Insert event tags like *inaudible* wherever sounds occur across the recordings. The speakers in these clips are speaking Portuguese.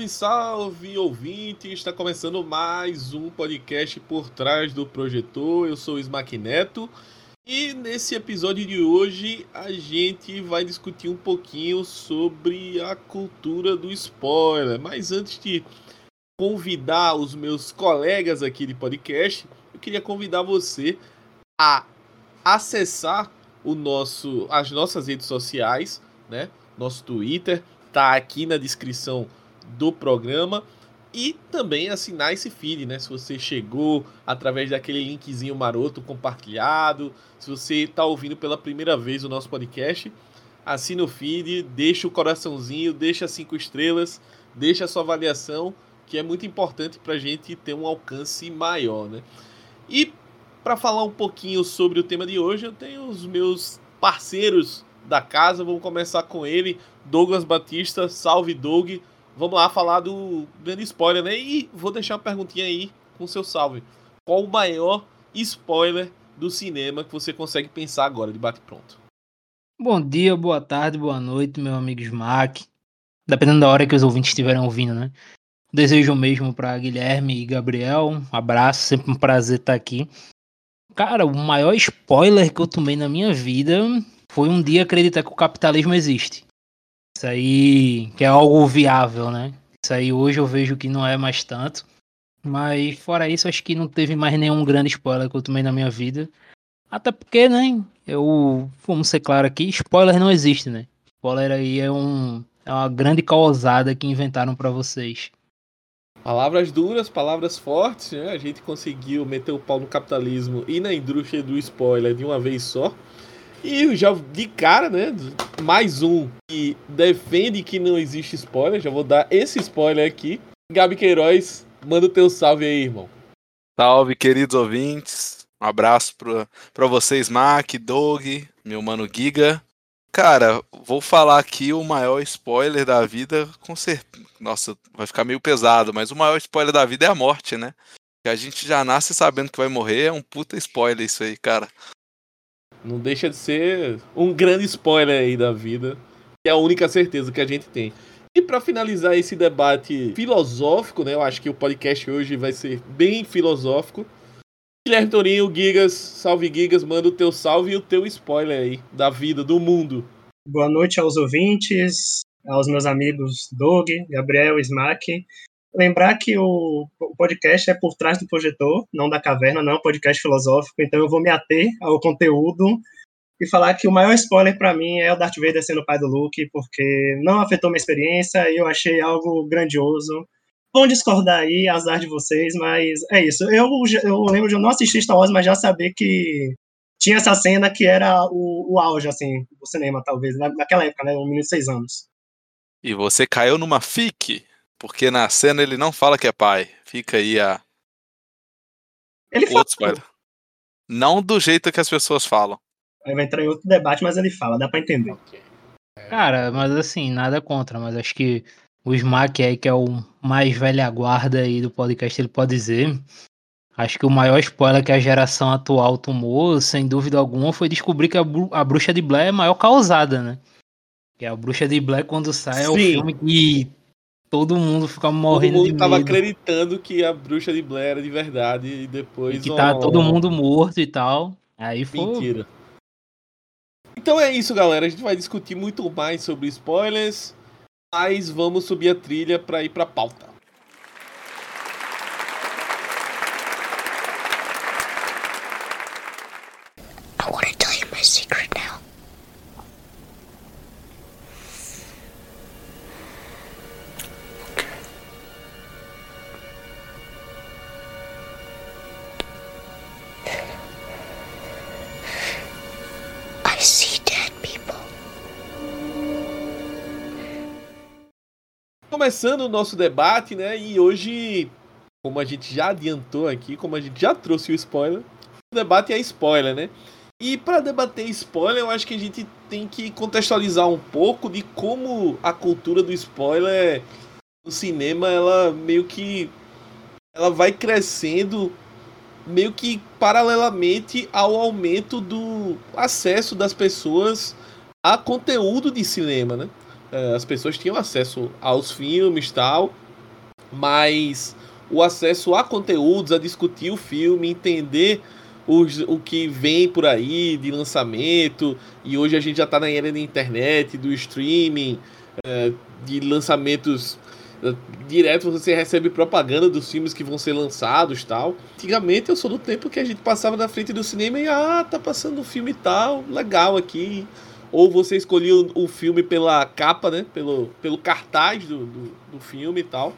Salve, salve, ouvinte! Está começando mais um podcast por trás do projetor. Eu sou o Smack Neto e nesse episódio de hoje a gente vai discutir um pouquinho sobre a cultura do spoiler. Mas antes de convidar os meus colegas aqui de podcast, eu queria convidar você a acessar o nosso, as nossas redes sociais, né? Nosso Twitter tá aqui na descrição do programa e também assinar esse feed, né? Se você chegou através daquele linkzinho maroto compartilhado, se você está ouvindo pela primeira vez o nosso podcast, assina o feed, deixa o coraçãozinho, deixa cinco estrelas, deixa a sua avaliação, que é muito importante para a gente ter um alcance maior, né? E para falar um pouquinho sobre o tema de hoje, eu tenho os meus parceiros da casa. Vamos começar com ele, Douglas Batista. Salve, Doug. Vamos lá falar do grande spoiler, né? E vou deixar uma perguntinha aí com seu salve. Qual o maior spoiler do cinema que você consegue pensar agora, de bate-pronto? Bom dia, boa tarde, boa noite, meu amigo Smack. Dependendo da hora que os ouvintes estiverem ouvindo, né? Desejo o mesmo para Guilherme e Gabriel. Um abraço, sempre um prazer estar aqui. Cara, o maior spoiler que eu tomei na minha vida foi um dia acreditar que o capitalismo existe. Isso aí, que é algo viável, né? Isso aí hoje eu vejo que não é mais tanto. Mas fora isso, acho que não teve mais nenhum grande spoiler que eu tomei na minha vida. Até porque, né? Eu, vamos ser claro aqui, spoiler não existe, né? Spoiler aí é, um, é uma grande causada que inventaram para vocês. Palavras duras, palavras fortes, né? A gente conseguiu meter o pau no capitalismo e na indústria do spoiler de uma vez só. E já de cara, né? Mais um que defende que não existe spoiler. Já vou dar esse spoiler aqui. Gabi Queiroz, manda o teu salve aí, irmão. Salve, queridos ouvintes. Um abraço pra, pra vocês, Mac, Doug, meu mano Giga. Cara, vou falar aqui o maior spoiler da vida, com certeza. Nossa, vai ficar meio pesado, mas o maior spoiler da vida é a morte, né? Que a gente já nasce sabendo que vai morrer, é um puta spoiler isso aí, cara. Não deixa de ser um grande spoiler aí da vida, que é a única certeza que a gente tem. E para finalizar esse debate filosófico, né? Eu acho que o podcast hoje vai ser bem filosófico. Guilherme Torinho, Gigas, salve Gigas, manda o teu salve e o teu spoiler aí da vida, do mundo. Boa noite aos ouvintes, aos meus amigos Doug, Gabriel, Smack. Lembrar que o, podcast é por trás do projetor, não da caverna, não é um podcast filosófico, então eu vou me ater ao conteúdo e falar que o maior spoiler para mim é o Darth Vader sendo o pai do Luke, porque não afetou minha experiência e eu achei algo grandioso. Vão discordar aí, azar de vocês, mas é isso. Eu, eu lembro de eu não assistir Star Wars, mas já saber que tinha essa cena que era o, o auge, assim, do cinema, talvez, naquela época, né? Um menino de seis anos. E você caiu numa fique? Porque na cena ele não fala que é pai. Fica aí a. Ele fala. Outro spoiler. Não do jeito que as pessoas falam. Aí vai entrar em outro debate, mas ele fala, dá pra entender. Cara, mas assim, nada contra, mas acho que o Smack aí, que é o mais velha guarda aí do podcast, ele pode dizer. Acho que o maior spoiler que a geração atual tomou, sem dúvida alguma, foi descobrir que a, a Bruxa de Blair é a maior causada, né? Que a Bruxa de Blair, quando sai, Sim. é o filme que todo mundo fica morrendo todo mundo de tava acreditando que a bruxa de Blair era de verdade e depois. E que tá todo mundo morto e tal. Aí foi. Mentira. Então é isso, galera. A gente vai discutir muito mais sobre spoilers, mas vamos subir a trilha para ir para pauta. Começando o nosso debate, né? E hoje, como a gente já adiantou aqui, como a gente já trouxe o spoiler, o debate é spoiler, né? E para debater spoiler, eu acho que a gente tem que contextualizar um pouco de como a cultura do spoiler no cinema, ela meio que ela vai crescendo meio que paralelamente ao aumento do acesso das pessoas a conteúdo de cinema, né? É, as pessoas tinham acesso aos filmes tal, mas o acesso a conteúdos, a discutir o filme, entender os, o que vem por aí de lançamento, e hoje a gente já está na era da internet, do streaming, é, de lançamentos é, direto você recebe propaganda dos filmes que vão ser lançados tal. Antigamente eu sou do tempo que a gente passava na frente do cinema e ah, tá passando um filme tal, legal aqui. Ou você escolhia o, filme pela capa, né? Pelo, pelo cartaz do, do, do filme e tal.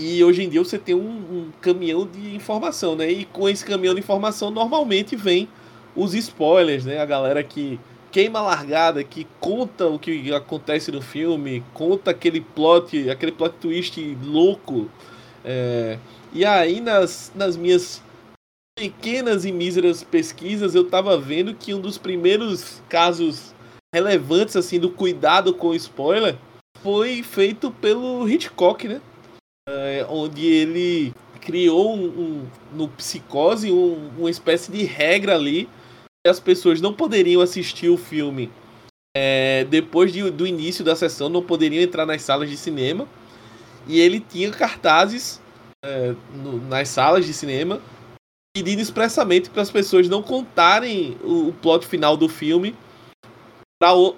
E hoje em dia você tem um, um, caminhão de informação, né? E com esse caminhão de informação normalmente vem os spoilers, né? A galera que queima a largada, que conta o que acontece no filme, conta aquele plot, aquele plot twist louco. É... E aí nas, nas minhas pequenas e míseras pesquisas eu tava vendo que um dos primeiros casos relevantes assim do cuidado com spoiler foi feito pelo Hitchcock, né? é, onde ele criou um, um no Psicose um, uma espécie de regra ali que as pessoas não poderiam assistir o filme é, depois de, do início da sessão, não poderiam entrar nas salas de cinema. E ele tinha cartazes é, no, nas salas de cinema pedindo expressamente para as pessoas não contarem o, o plot final do filme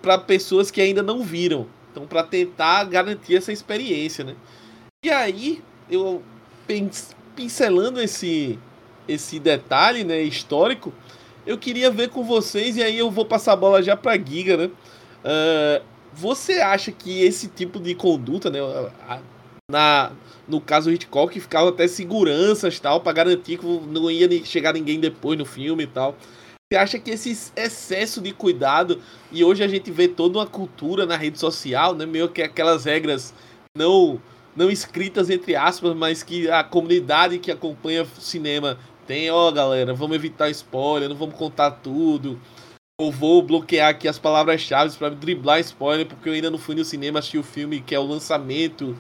para pessoas que ainda não viram. Então, para tentar garantir essa experiência, né? E aí, eu pincelando esse, esse detalhe né, histórico, eu queria ver com vocês, e aí eu vou passar a bola já para Giga, né? Uh, você acha que esse tipo de conduta, né, na, no caso Hitchcock, ficava até seguranças tal, para garantir que não ia chegar ninguém depois no filme e tal. Você acha que esse excesso de cuidado, e hoje a gente vê toda uma cultura na rede social, né, meio que aquelas regras não não escritas entre aspas, mas que a comunidade que acompanha cinema tem, ó, oh, galera, vamos evitar spoiler, não vamos contar tudo. Ou vou bloquear aqui as palavras-chave para driblar spoiler, porque eu ainda não fui no cinema assistir o filme que é o lançamento.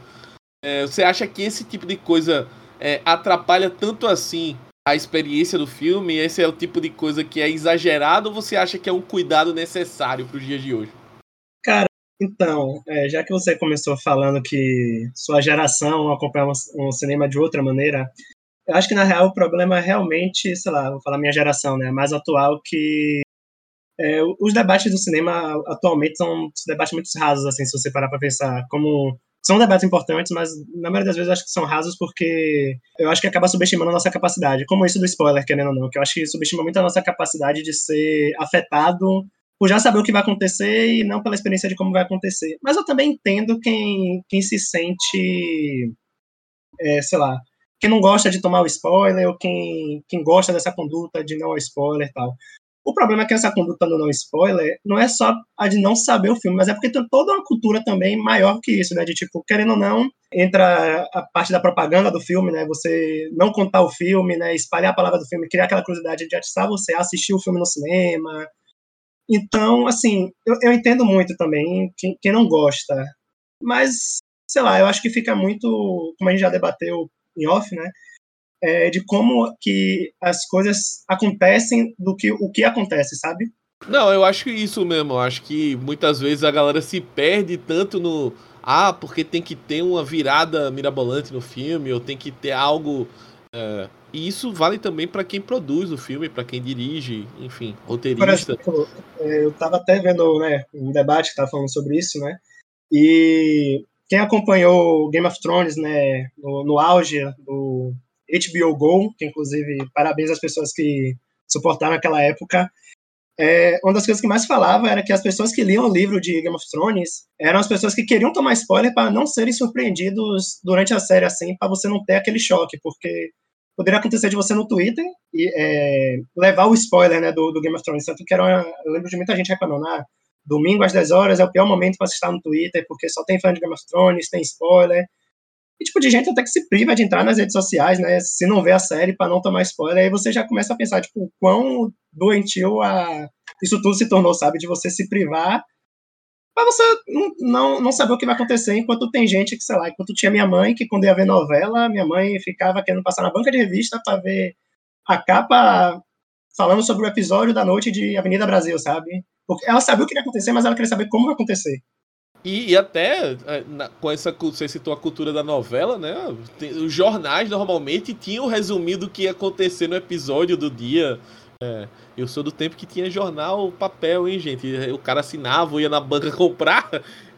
É, você acha que esse tipo de coisa é, atrapalha tanto assim a experiência do filme? Esse é o tipo de coisa que é exagerado ou você acha que é um cuidado necessário para os dias de hoje? Cara, então, é, já que você começou falando que sua geração acompanhava um cinema de outra maneira, eu acho que na real o problema é realmente, sei lá, vou falar minha geração, né, mais atual, que é, os debates do cinema atualmente são debates muito rasos, assim, se você parar para pensar, como são debates importantes, mas na maioria das vezes eu acho que são rasos porque eu acho que acaba subestimando a nossa capacidade, como isso do spoiler, querendo ou não, que eu acho que subestima muito a nossa capacidade de ser afetado por já saber o que vai acontecer e não pela experiência de como vai acontecer. Mas eu também entendo quem, quem se sente, é, sei lá, quem não gosta de tomar o spoiler ou quem, quem gosta dessa conduta de não spoiler e tal. O problema é que essa conduta do não spoiler não é só a de não saber o filme, mas é porque tem toda uma cultura também maior que isso, né? De tipo, querendo ou não, entra a parte da propaganda do filme, né? Você não contar o filme, né? Espalhar a palavra do filme, criar aquela curiosidade de atiçar você a assistir o filme no cinema, então, assim, eu, eu entendo muito também quem, quem, não gosta, mas, sei lá, eu acho que fica muito, como a gente já debateu em off, né, é, de como que as coisas acontecem do que o que acontece, sabe? Não, eu acho que isso mesmo. Eu acho que muitas vezes a galera se perde tanto no. Ah, porque tem que ter uma virada mirabolante no filme, ou tem que ter algo é, e isso vale também para quem produz o filme, para quem dirige, enfim, roteirista. Exemplo, é, eu estava até vendo né, um debate que estava falando sobre isso, né? E quem acompanhou Game of Thrones, né, no, no auge do HBO Go, que inclusive parabéns às pessoas que suportaram aquela época, é, uma das coisas que mais falava era que as pessoas que liam o livro de Game of Thrones eram as pessoas que queriam tomar spoiler para não serem surpreendidos durante a série, assim, para você não ter aquele choque, porque poderia acontecer de você no Twitter e é, levar o spoiler né, do, do, Game of Thrones. Tanto que era uma, eu lembro de muita gente reclamando, ah, domingo às 10 horas é o pior momento para estar no Twitter, porque só tem fã de Game of Thrones, tem spoiler. E tipo de gente até que se priva de entrar nas redes sociais, né, se não vê a série para não tomar spoiler, aí você já começa a pensar, tipo, quão doentio a, isso tudo se tornou, sabe, de você se privar para você não, não, não saber o que vai acontecer, enquanto tem gente que, sei lá, enquanto tinha minha mãe, que quando ia ver novela, minha mãe ficava querendo passar na banca de revista para ver a capa falando sobre o episódio da noite de Avenida Brasil, sabe? Porque ela sabia o que ia acontecer, mas ela queria saber como vai acontecer. E, e até, é, na, com essa, você citou a cultura da novela, né? Tem, os jornais normalmente tinham resumido o que ia acontecer no episódio do dia. É, eu sou do tempo que tinha jornal papel, hein, gente? O cara assinava, ia na banca *laughs* comprar,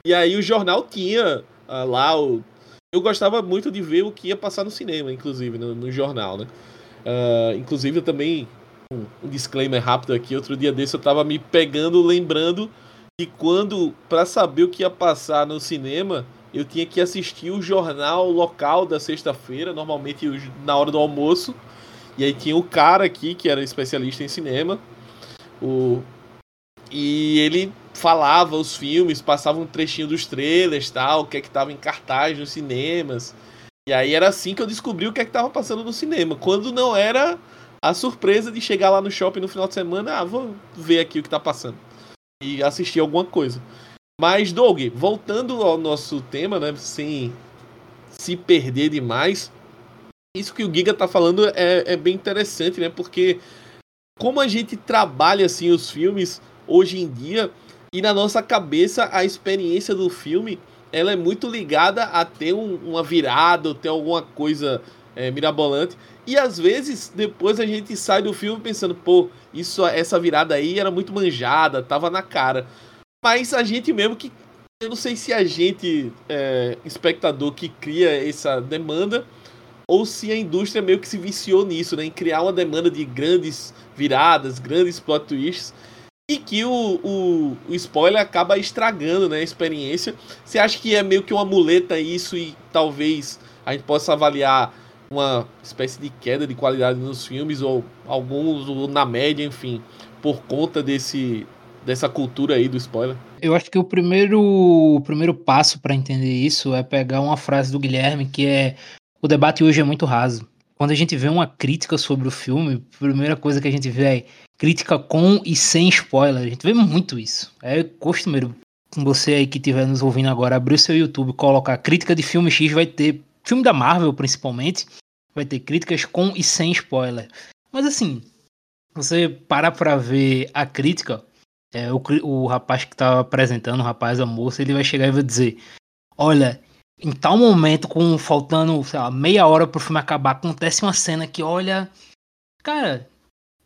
e aí o jornal tinha ah, lá o. Eu gostava muito de ver o que ia passar no cinema, inclusive, no, no jornal, né? Uh, inclusive, eu também. Um, um disclaimer rápido aqui. Outro dia desse eu tava me pegando, lembrando e quando, para saber o que ia passar no cinema, eu tinha que assistir o jornal local da sexta-feira, normalmente na hora do almoço. E aí tinha o cara aqui, que era especialista em cinema. O... E ele falava os filmes, passava um trechinho dos trailers, tal, o que é que tava em cartaz nos cinemas. E aí era assim que eu descobri o que é que tava passando no cinema. Quando não era a surpresa de chegar lá no shopping no final de semana, ah, vou ver aqui o que tá passando e assistir alguma coisa. Mas, Doug, voltando ao nosso tema, né, sem se perder demais, isso que o Giga tá falando é, é bem interessante, né? Porque como a gente trabalha assim os filmes hoje em dia e na nossa cabeça a experiência do filme ela é muito ligada a ter um, uma virada, ou ter alguma coisa é, mirabolante. E às vezes, depois a gente sai do filme pensando, pô, isso, essa virada aí era muito manjada, tava na cara. Mas a gente mesmo que. Eu não sei se a gente, é, espectador, que cria essa demanda, ou se a indústria meio que se viciou nisso, né? Em criar uma demanda de grandes viradas, grandes plot twists. E que o, o, o spoiler acaba estragando né, a experiência. Você acha que é meio que uma muleta isso e talvez a gente possa avaliar uma espécie de queda de qualidade nos filmes, ou alguns ou na média, enfim, por conta desse dessa cultura aí do spoiler? Eu acho que o primeiro, o primeiro passo para entender isso é pegar uma frase do Guilherme que é o debate hoje é muito raso. Quando a gente vê uma crítica sobre o filme, a primeira coisa que a gente vê é crítica com e sem spoiler. A gente vê muito isso. É costumeiro. Você aí que estiver nos ouvindo agora, abrir o seu YouTube, colocar crítica de filme X, vai ter filme da Marvel, principalmente, vai ter críticas com e sem spoiler. Mas assim, você para pra ver a crítica, é, o, o rapaz que tá apresentando, o rapaz, a moça, ele vai chegar e vai dizer: Olha, em tal momento, com faltando, sei lá, meia hora pro filme acabar, acontece uma cena que, olha. Cara,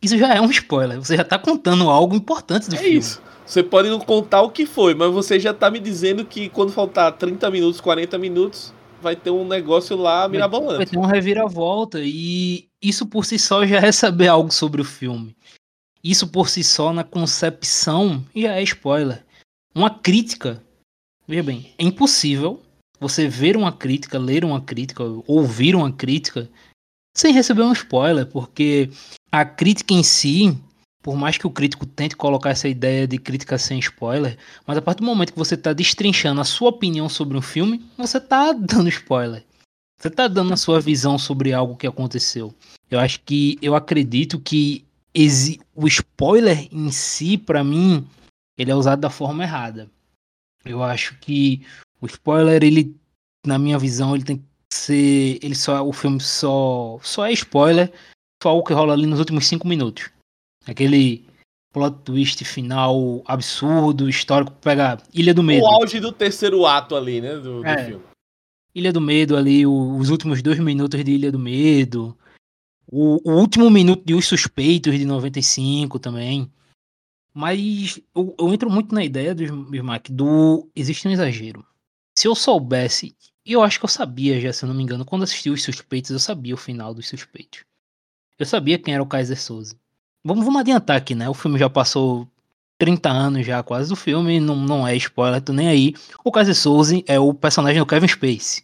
isso já é um spoiler. Você já tá contando algo importante do é filme. Isso. Você pode não contar o que foi, mas você já tá me dizendo que quando faltar 30 minutos, 40 minutos, vai ter um negócio lá mirabolante. Vai ter um reviravolta. E isso por si só já é saber algo sobre o filme. Isso por si só, na concepção, já é spoiler. Uma crítica. Veja bem, é impossível você ver uma crítica, ler uma crítica, ouvir uma crítica, sem receber um spoiler, porque a crítica em si por mais que o crítico tente colocar essa ideia de crítica sem spoiler, mas a partir do momento que você está destrinchando a sua opinião sobre um filme, você está *laughs* dando spoiler. Você está dando a sua visão sobre algo que aconteceu. Eu acho que eu acredito que o spoiler em si, para mim, ele é usado da forma errada. Eu acho que o spoiler, ele, na minha visão, ele tem que ser, ele só, o filme só, só é spoiler, só o que rola ali nos últimos cinco minutos. Aquele plot twist final absurdo, histórico, pega Ilha do Medo. O auge do terceiro ato ali, né, do, é. do filme. Ilha do Medo ali, os últimos dois minutos de Ilha do Medo. O, o último minuto de Os Suspeitos de 95 também. Mas eu, eu entro muito na ideia do Bismarck do existe um exagero. Se eu soubesse, e eu acho que eu sabia já, se eu não me engano, quando assisti Os Suspeitos, eu sabia o final dos Suspeitos. Eu sabia quem era o Kaiser Souza. Vamos, vamos adiantar aqui, né? O filme já passou 30 anos já quase do filme, não, não é spoiler, tô nem aí. O Kaiser Souza é o personagem do Kevin Space.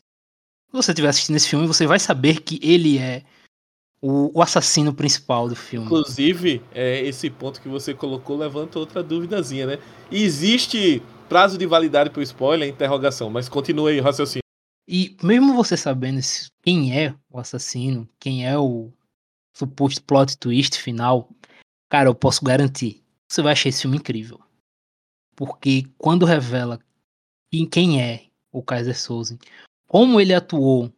Se você estiver assistindo esse filme, você vai saber que ele é o, o assassino principal do filme. Inclusive, é, esse ponto que você colocou levanta outra duvidazinha, né? Existe prazo de validade para o spoiler? Interrogação, mas continue aí o raciocínio. E mesmo você sabendo quem é o assassino, quem é o suposto plot twist final, Cara, eu posso garantir, você vai achar esse filme incrível. Porque quando revela quem é o Kaiser Souza, como ele atuou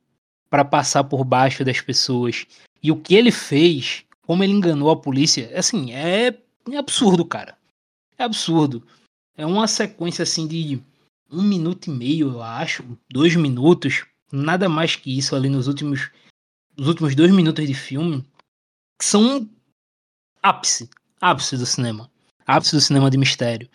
para passar por baixo das pessoas e o que ele fez, como ele enganou a polícia, assim, é, é absurdo, cara. É absurdo. É uma sequência assim de um minuto e meio, eu acho, dois minutos, nada mais que isso ali nos últimos, nos últimos dois minutos de filme, que são ápice, ápice do cinema, ápice do cinema de mistério.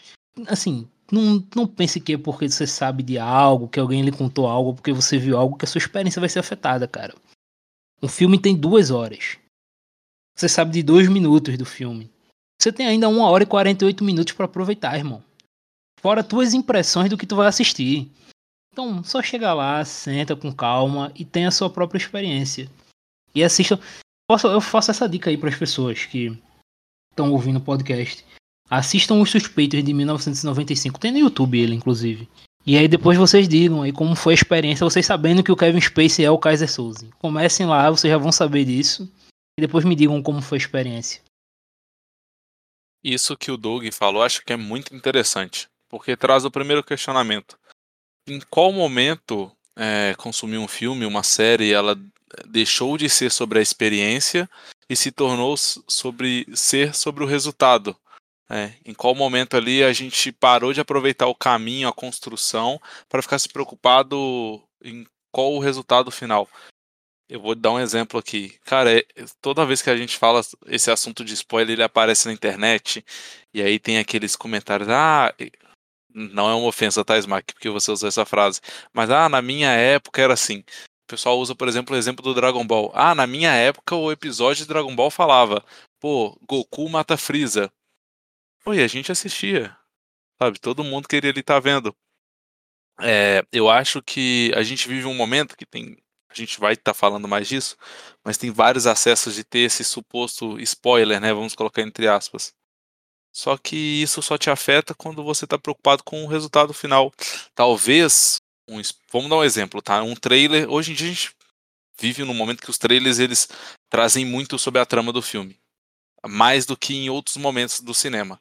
Assim, não, não pense que é porque você sabe de algo, que alguém lhe contou algo, porque você viu algo, que a sua experiência vai ser afetada, cara. Um filme tem duas horas. Você sabe de dois minutos do filme. Você tem ainda uma hora e 48 minutos para aproveitar, irmão. Fora tuas impressões do que tu vai assistir. Então, só chega lá, senta com calma e tenha a sua própria experiência. E assista. Eu faço essa dica aí para as pessoas que estão ouvindo o podcast. Assistam Os Suspeitos de 1995. Tem no YouTube ele, inclusive. E aí depois vocês digam aí como foi a experiência, vocês sabendo que o Kevin Spacey é o Kaiser Souza. Comecem lá, vocês já vão saber disso. E depois me digam como foi a experiência. Isso que o Doug falou, acho que é muito interessante. Porque traz o primeiro questionamento. Em qual momento é, consumir um filme, uma série, ela deixou de ser sobre a experiência e se tornou sobre ser sobre o resultado? É, em qual momento ali a gente parou de aproveitar o caminho, a construção, para ficar se preocupado em qual o resultado final? Eu vou dar um exemplo aqui. Cara, é, toda vez que a gente fala esse assunto de spoiler, ele aparece na internet, e aí tem aqueles comentários, ah, não é uma ofensa, tá, Smack, porque você usou essa frase, mas ah, na minha época era assim. O pessoal usa, por exemplo, o exemplo do Dragon Ball. Ah, na minha época o episódio de Dragon Ball falava, pô, Goku mata Freeza. Oi, a gente assistia. Sabe, todo mundo queria ele estar tá vendo. É, eu acho que a gente vive um momento que tem. A gente vai estar tá falando mais disso, mas tem vários acessos de ter esse suposto spoiler, né? Vamos colocar entre aspas. Só que isso só te afeta quando você está preocupado com o resultado final. Talvez, um, vamos dar um exemplo, tá? Um trailer. Hoje em dia a gente vive num momento que os trailers eles trazem muito sobre a trama do filme mais do que em outros momentos do cinema.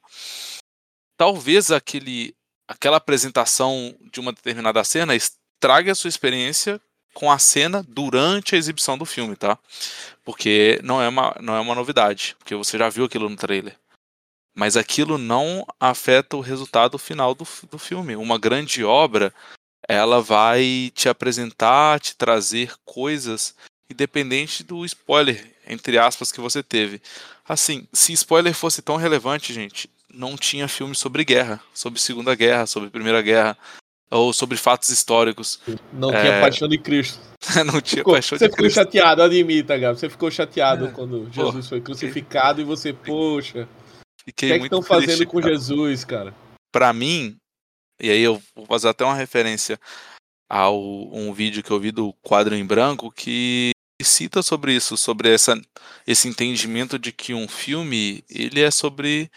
Talvez aquele, aquela apresentação de uma determinada cena estrague a sua experiência com a cena durante a exibição do filme, tá? Porque não é uma, não é uma novidade, porque você já viu aquilo no trailer. Mas aquilo não afeta o resultado final do, do filme. Uma grande obra, ela vai te apresentar, te trazer coisas independente do spoiler, entre aspas, que você teve. Assim, se spoiler fosse tão relevante, gente, não tinha filme sobre guerra, sobre Segunda Guerra, sobre Primeira Guerra, ou sobre fatos históricos. Não é... tinha Paixão de Cristo. *laughs* não tinha ficou, Paixão de Cristo. Você ficou chateado, admita, Gabi. Você ficou chateado é. quando Jesus Pô, foi crucificado e você, poxa. Fiquei o que é que estão fazendo com Jesus, cara? Para mim, e aí eu vou fazer até uma referência ao um vídeo que eu vi do quadro em branco que cita sobre isso, sobre essa, esse entendimento de que um filme ele é sobre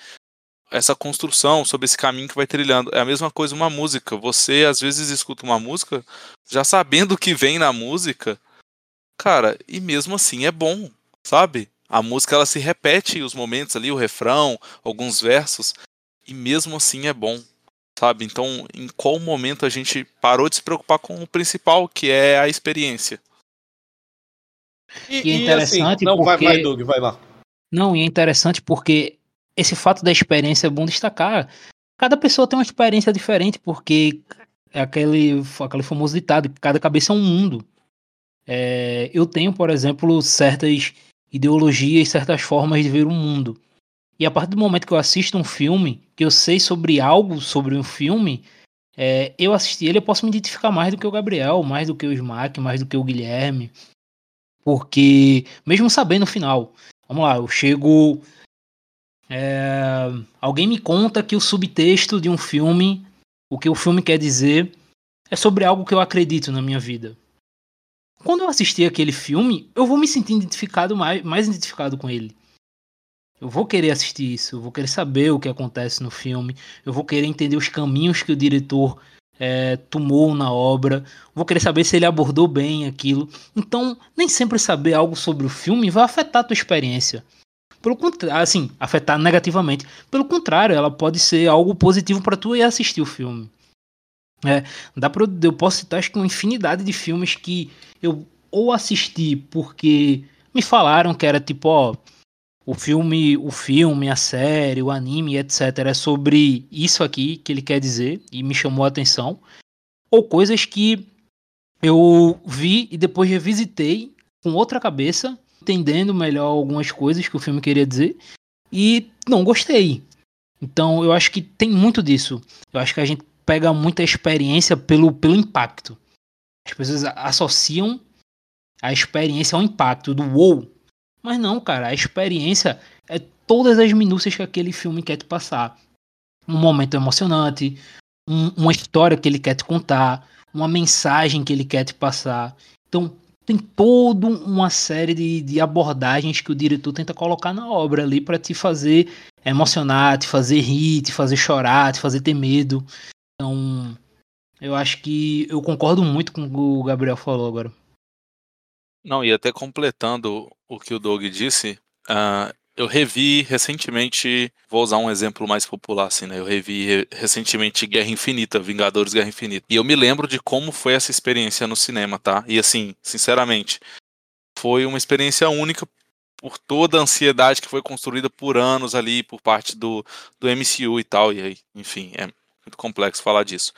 essa construção, sobre esse caminho que vai trilhando. É a mesma coisa uma música. Você às vezes escuta uma música já sabendo o que vem na música, cara, e mesmo assim é bom, sabe? A música ela se repete os momentos ali, o refrão, alguns versos, e mesmo assim é bom, sabe? Então, em qual momento a gente parou de se preocupar com o principal, que é a experiência? E, e é interessante assim, não, porque... vai, vai, Doug, vai lá. Não, e é interessante porque esse fato da experiência é bom destacar. Cada pessoa tem uma experiência diferente, porque é aquele, aquele famoso ditado, cada cabeça é um mundo. É, eu tenho, por exemplo, certas ideologias, certas formas de ver o mundo. E a partir do momento que eu assisto um filme, que eu sei sobre algo sobre um filme, é, eu assisti ele, eu posso me identificar mais do que o Gabriel, mais do que o Smack, mais do que o Guilherme. Porque, mesmo sabendo o final, vamos lá, eu chego. É, alguém me conta que o subtexto de um filme, o que o filme quer dizer, é sobre algo que eu acredito na minha vida. Quando eu assistir aquele filme, eu vou me sentir identificado mais, mais identificado com ele. Eu vou querer assistir isso, eu vou querer saber o que acontece no filme, eu vou querer entender os caminhos que o diretor é, tomou na obra, vou querer saber se ele abordou bem aquilo. Então, nem sempre saber algo sobre o filme vai afetar a tua experiência. Pelo contrário, assim, afetar negativamente. Pelo contrário, ela pode ser algo positivo para tu ir assistir o filme. É, dá pra, eu posso citar acho que uma infinidade de filmes que eu ou assisti porque me falaram que era tipo, ó, o filme, o filme, a série, o anime, etc. é sobre isso aqui que ele quer dizer e me chamou a atenção. ou coisas que eu vi e depois revisitei com outra cabeça, entendendo melhor algumas coisas que o filme queria dizer e não gostei. Então eu acho que tem muito disso. Eu acho que a gente pega muita experiência pelo, pelo impacto. As pessoas associam a experiência ao impacto do wow. Mas não, cara, a experiência é todas as minúcias que aquele filme quer te passar. Um momento emocionante, um, uma história que ele quer te contar, uma mensagem que ele quer te passar. Então, tem toda uma série de, de abordagens que o diretor tenta colocar na obra ali para te fazer emocionar, te fazer rir, te fazer chorar, te fazer ter medo. Então, eu acho que eu concordo muito com o que o Gabriel falou agora. Não, e até completando o que o Doug disse, uh, eu revi recentemente, vou usar um exemplo mais popular assim, né? Eu revi re recentemente Guerra Infinita, Vingadores Guerra Infinita. E eu me lembro de como foi essa experiência no cinema, tá? E assim, sinceramente, foi uma experiência única por toda a ansiedade que foi construída por anos ali por parte do, do MCU e tal. E aí, enfim, é muito complexo falar disso.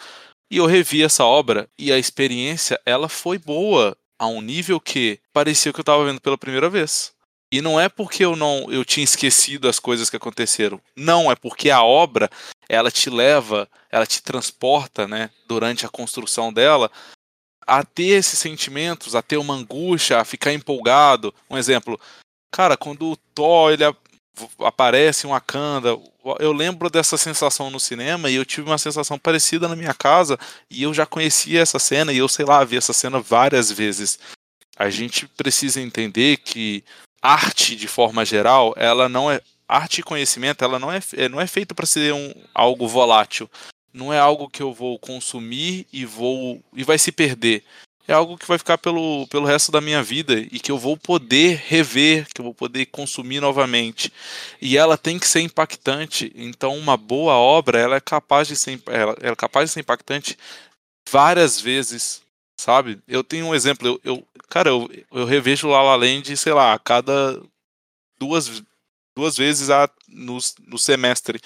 E eu revi essa obra e a experiência, ela foi boa a um nível que parecia que eu estava vendo pela primeira vez. E não é porque eu não eu tinha esquecido as coisas que aconteceram. Não, é porque a obra, ela te leva, ela te transporta, né, durante a construção dela, a ter esses sentimentos, a ter uma angústia, a ficar empolgado. Um exemplo, cara, quando o Thor ele aparece em Wakanda, eu lembro dessa sensação no cinema e eu tive uma sensação parecida na minha casa e eu já conhecia essa cena e eu sei lá vi essa cena várias vezes. A gente precisa entender que arte de forma geral, ela não é arte e conhecimento, ela não é, é não é feito para ser um, algo volátil. Não é algo que eu vou consumir e vou e vai se perder. É algo que vai ficar pelo, pelo resto da minha vida e que eu vou poder rever, que eu vou poder consumir novamente. E ela tem que ser impactante. Então, uma boa obra, ela é capaz de ser, ela, é capaz de ser impactante várias vezes sabe? Eu tenho um exemplo, eu, eu cara, eu, eu revejo La La Land, sei lá, a cada duas, duas vezes a, no, no semestre.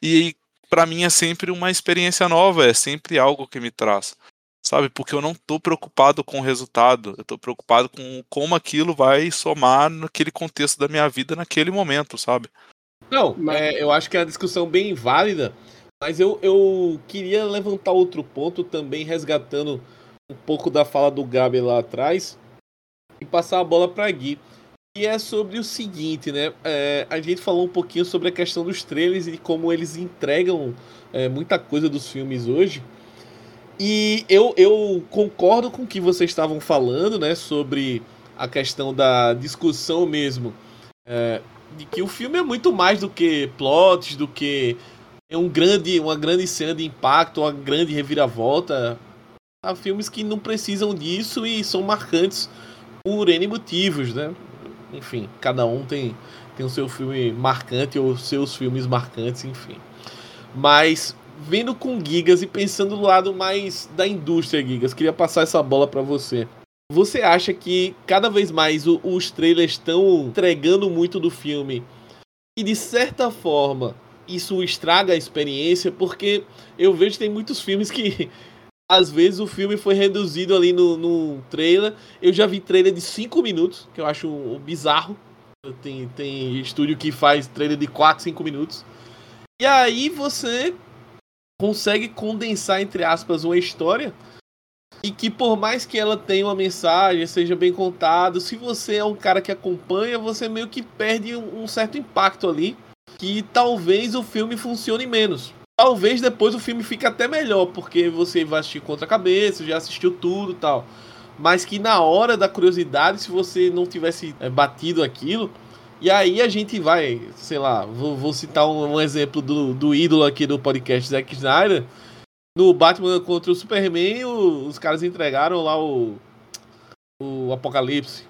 E para mim é sempre uma experiência nova, é sempre algo que me traz. Sabe? Porque eu não tô preocupado com o resultado, eu tô preocupado com como aquilo vai somar naquele contexto da minha vida naquele momento, sabe? Não, é, eu acho que é uma discussão bem válida, mas eu, eu queria levantar outro ponto também, resgatando um pouco da fala do Gabi lá atrás e passar a bola para Gui. E é sobre o seguinte, né? É, a gente falou um pouquinho sobre a questão dos trailers e como eles entregam é, muita coisa dos filmes hoje. E eu, eu concordo com o que vocês estavam falando, né? Sobre a questão da discussão mesmo. É, de que o filme é muito mais do que plots, do que um grande, uma grande cena de impacto, uma grande reviravolta. Há filmes que não precisam disso e são marcantes por N motivos, né? Enfim, cada um tem, tem o seu filme marcante ou seus filmes marcantes, enfim. Mas vendo com Gigas e pensando do lado mais da indústria, Gigas, queria passar essa bola para você. Você acha que cada vez mais os trailers estão entregando muito do filme e de certa forma isso estraga a experiência? Porque eu vejo que tem muitos filmes que *laughs* às vezes o filme foi reduzido ali no, no trailer. Eu já vi trailer de 5 minutos, que eu acho um bizarro. Tem, tem estúdio que faz trailer de 4, 5 minutos. E aí você consegue condensar, entre aspas, uma história. E que por mais que ela tenha uma mensagem, seja bem contado, se você é um cara que acompanha, você meio que perde um, certo impacto ali. Que talvez o filme funcione menos talvez depois o filme fique até melhor, porque você vai assistir contra a cabeça, já assistiu tudo tal. Mas que na hora da curiosidade, se você não tivesse é, batido aquilo, e aí a gente vai, sei lá, vou, vou citar um, um, exemplo do, do ídolo aqui do podcast Zack Snyder. No Batman contra o Superman, o, os caras entregaram lá o, o Apocalipse.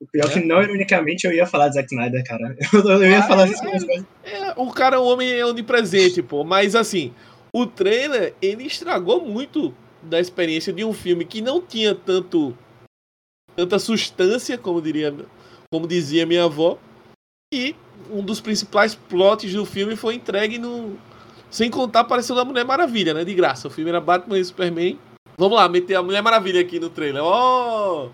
O pior é que não, ironicamente, eu ia falar de Zack Snyder, cara. *laughs* Eu, eu ia ah, falar isso é, é, O cara, o homem é onipresente, pô. Mas assim, o trailer, ele estragou muito da experiência de um filme que não tinha tanto tanta substância, como diria, como dizia minha avó. E um dos principais plots do filme foi entregue no sem contar a aparição da Mulher Maravilha, né? De graça. O filme era Batman e Superman. Vamos lá, meter a Mulher Maravilha aqui no trailer. Oh!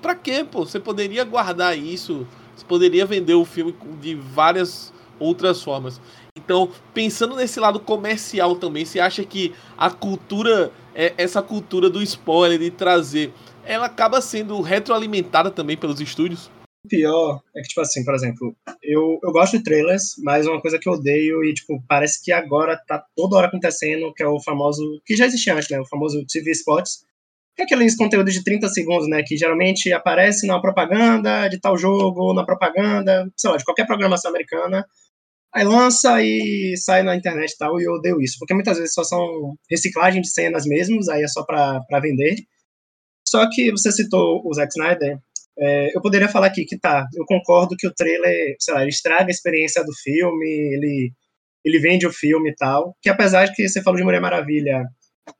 Pra quê, pô? Você poderia guardar isso. Você poderia vender o filme de várias outras formas. Então, pensando nesse lado comercial também, você acha que a cultura, é, essa cultura do spoiler, de trazer, ela acaba sendo retroalimentada também pelos estúdios? Pior é que, tipo assim, por exemplo, eu, eu gosto de trailers, mas uma coisa que eu odeio e, tipo, parece que agora tá toda hora acontecendo, que é o famoso, que já existia antes, né, o famoso TV Spots, que é aqueles conteúdos de 30 segundos, né, que geralmente aparece na propaganda de tal jogo, na propaganda, sei lá, de qualquer programação americana, aí lança e sai na internet e tal, e eu odeio isso, porque muitas vezes só são reciclagem de cenas mesmos, aí é só pra, pra vender. Só que você citou o Zack Snyder, é, eu poderia falar aqui que tá, eu concordo que o trailer, sei lá, ele estraga a experiência do filme, ele, ele vende o filme e tal, que apesar de que você falou de Mulher Maravilha,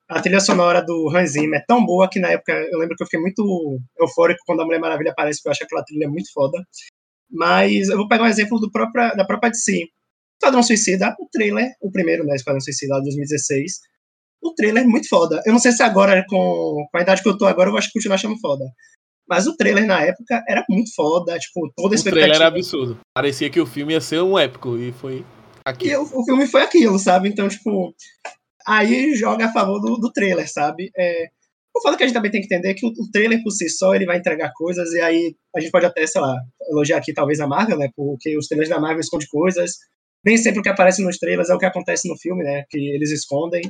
a trilha sonora do Hans Zimmer é tão boa que na época eu lembro que eu fiquei muito eufórico quando a Mulher Maravilha aparece, porque eu acho aquela trilha muito foda. Mas eu vou pegar um exemplo do da própria DC. Esquadrão Suicida, o trailer, o primeiro, né, Esquadrão Suicida, de 2016, o trailer é muito foda. Eu não sei se agora, com, com a idade que eu tô agora, eu acho que continuar achando foda. Mas o trailer na época era muito foda, tipo, toda a expectativa. O trailer era absurdo. Parecia que o filme ia ser um épico e foi aquilo. E o, o filme foi aquilo, sabe? Então, tipo, aí joga a favor do, do trailer, sabe? É, o fato que a gente também tem que entender é que o, o, trailer por si só ele vai entregar coisas e aí a gente pode até, sei lá, elogiar aqui talvez a Marvel, né? Porque os trailers da Marvel escondem coisas. Nem sempre o que aparece nos trailers é o que acontece no filme, né? Que eles escondem.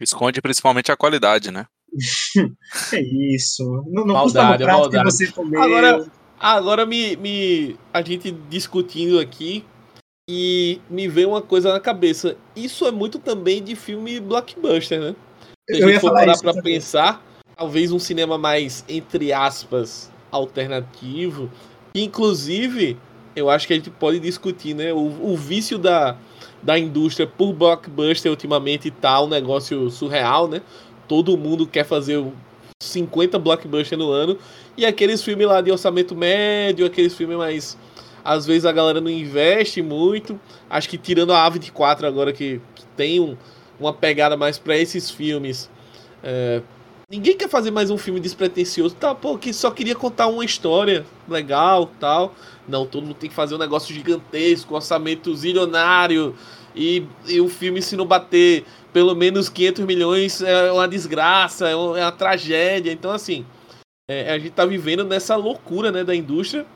Esconde principalmente a qualidade, né? *laughs* é isso. Não, não maldade, custa maldade. que você comeu. Agora, agora me, me, a gente discutindo aqui e me veio uma coisa na cabeça. Isso é muito também de filme blockbuster, né? Se a gente for parar pra também. pensar, talvez um cinema mais, entre aspas, alternativo. Inclusive, eu acho que a gente pode discutir, né? O, o vício da, da indústria por blockbuster ultimamente tá um negócio surreal, né? Todo mundo quer fazer 50 blockbusters no ano. E aqueles filmes lá de orçamento médio, aqueles filmes mais. Às vezes a galera não investe muito. Acho que tirando a Ave de 4 agora, que, que tem um, uma pegada mais para esses filmes. É, ninguém quer fazer mais um filme despretensioso. Tá, pô, que só queria contar uma história legal tal. Não, todo mundo tem que fazer um negócio gigantesco, orçamento zilionário. E, e o filme, se não bater pelo menos 500 milhões é uma desgraça, é uma, é tragédia. Então, assim, é, a gente tá vivendo nessa loucura né, da indústria.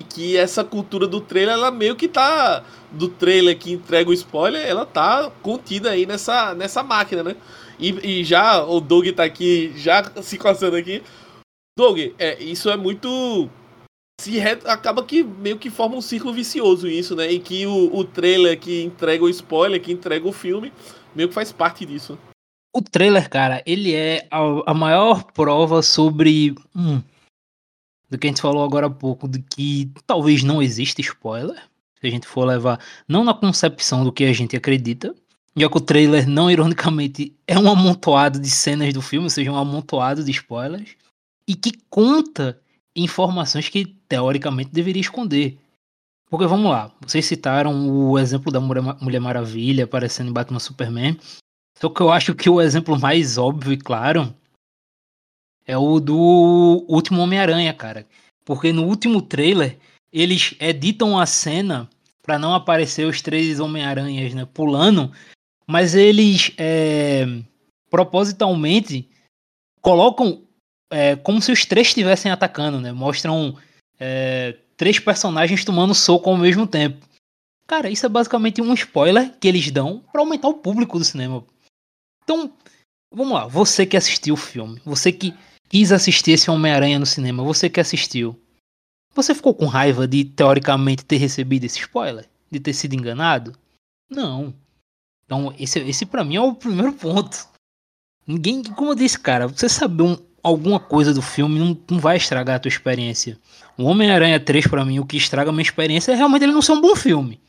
E que essa cultura do trailer, ela meio que tá. Do trailer que entrega o spoiler, ela tá contida aí nessa, nessa máquina, né? E, e já o Doug tá aqui, já se coçando aqui. Doug, é, isso é muito se re... acaba que meio que forma um ciclo vicioso isso, né? Em que o, o trailer que entrega o spoiler, que entrega o filme, meio que faz parte disso. O trailer, cara, ele é a, a maior prova sobre. Hum, do que a gente falou agora há pouco, de que talvez não exista spoiler. Se a gente for levar, não na concepção do que a gente acredita, já que o trailer, não ironicamente, é um amontoado de cenas do filme, ou seja, um amontoado de spoilers, e que conta informações que teoricamente deveria esconder. Porque vamos lá, vocês citaram o exemplo da Mulher Maravilha aparecendo em Batman Superman. Só que eu acho que o exemplo mais óbvio e claro é o do último Homem-Aranha, cara. Porque no último trailer eles editam a cena para não aparecer os três Homem-Aranhas né, pulando, mas eles é, propositalmente colocam é, como se os três estivessem atacando, né? Mostram é, três personagens tomando soco ao mesmo tempo. Cara, isso é basicamente um spoiler que eles dão para aumentar o público do cinema. Então, vamos lá, você que assistiu o filme, você que quis assistir esse Homem-Aranha no cinema, você que assistiu, você ficou com raiva de teoricamente ter recebido esse spoiler? De ter sido enganado? Não. Então, esse, esse para mim é o primeiro ponto. Ninguém, como eu disse, cara, você saber um, alguma coisa do filme não, não vai estragar a tua experiência. O Homem-Aranha 3, para mim, o que estraga a minha experiência é realmente ele não ser um bom filme.